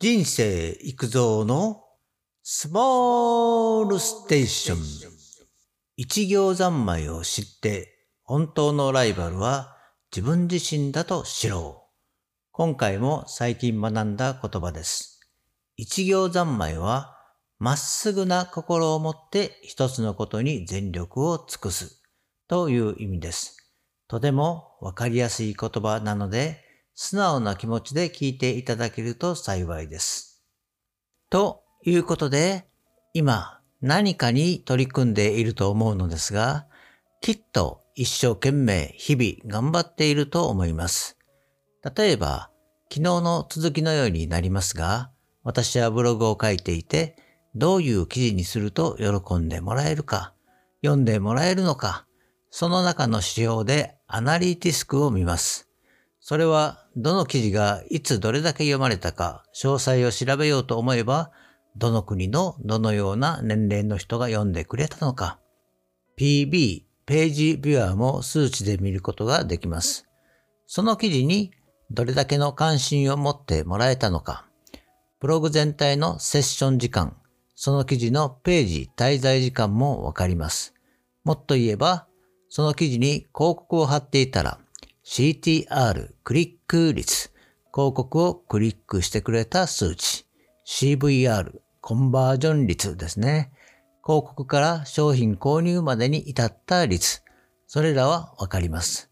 人生育造のスモールステーション。一行三昧を知って本当のライバルは自分自身だと知ろう。今回も最近学んだ言葉です。一行三昧はまっすぐな心を持って一つのことに全力を尽くすという意味です。とてもわかりやすい言葉なので素直な気持ちで聞いていただけると幸いです。ということで、今何かに取り組んでいると思うのですが、きっと一生懸命日々頑張っていると思います。例えば、昨日の続きのようになりますが、私はブログを書いていて、どういう記事にすると喜んでもらえるか、読んでもらえるのか、その中の指標でアナリティスクを見ます。それはどの記事がいつどれだけ読まれたか詳細を調べようと思えば、どの国のどのような年齢の人が読んでくれたのか。PB、ページビュアーも数値で見ることができます。その記事にどれだけの関心を持ってもらえたのか。ブログ全体のセッション時間、その記事のページ滞在時間もわかります。もっと言えば、その記事に広告を貼っていたら、CTR クリック率、広告をクリックしてくれた数値、CVR コンバージョン率ですね。広告から商品購入までに至った率、それらはわかります。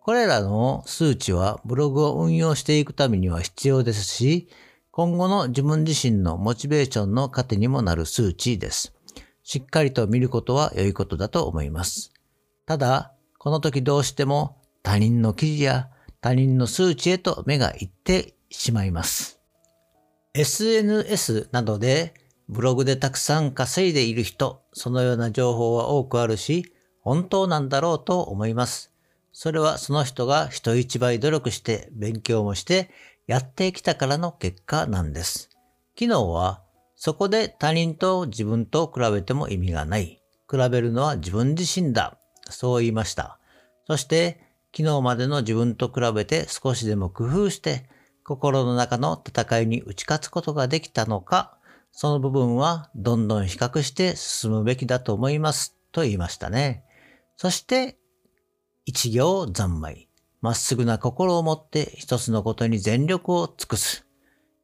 これらの数値はブログを運用していくためには必要ですし、今後の自分自身のモチベーションの糧にもなる数値です。しっかりと見ることは良いことだと思います。ただ、この時どうしても他人の記事や他人の数値へと目がいってしまいます。SNS などでブログでたくさん稼いでいる人、そのような情報は多くあるし、本当なんだろうと思います。それはその人が人一倍努力して勉強もしてやってきたからの結果なんです。昨日はそこで他人と自分と比べても意味がない。比べるのは自分自身だ。そう言いました。そして昨日までの自分と比べて少しでも工夫して、心の中の戦いに打ち勝つことができたのか、その部分はどんどん比較して進むべきだと思いますと言いましたね。そして、一行三昧。まっすぐな心を持って一つのことに全力を尽くす。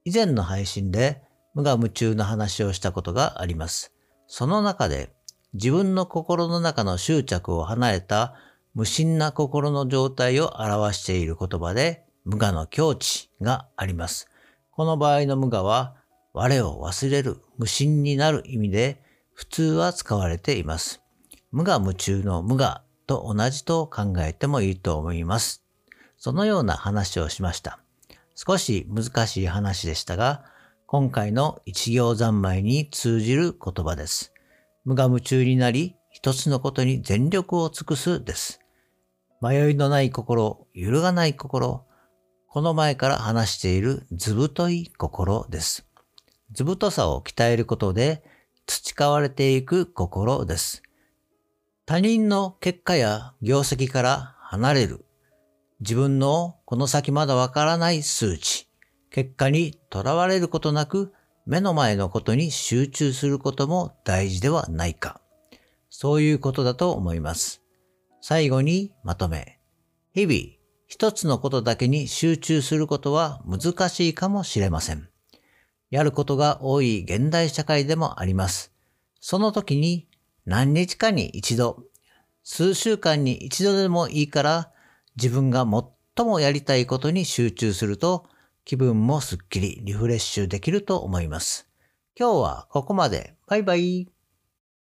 以前の配信で無我夢中の話をしたことがあります。その中で自分の心の中の執着を離れた無心な心の状態を表している言葉で無我の境地があります。この場合の無我は我を忘れる、無心になる意味で普通は使われています。無我夢中の無我と同じと考えてもいいと思います。そのような話をしました。少し難しい話でしたが、今回の一行三昧に通じる言葉です。無我夢中になり、一つのことに全力を尽くすです。迷いのない心、揺るがない心、この前から話している図太い心です。図太さを鍛えることで培われていく心です。他人の結果や業績から離れる。自分のこの先まだわからない数値。結果にとらわれることなく目の前のことに集中することも大事ではないか。そういうことだと思います。最後にまとめ。日々、一つのことだけに集中することは難しいかもしれません。やることが多い現代社会でもあります。その時に何日かに一度、数週間に一度でもいいから自分が最もやりたいことに集中すると気分もすっきりリフレッシュできると思います。今日はここまで。バイバイ。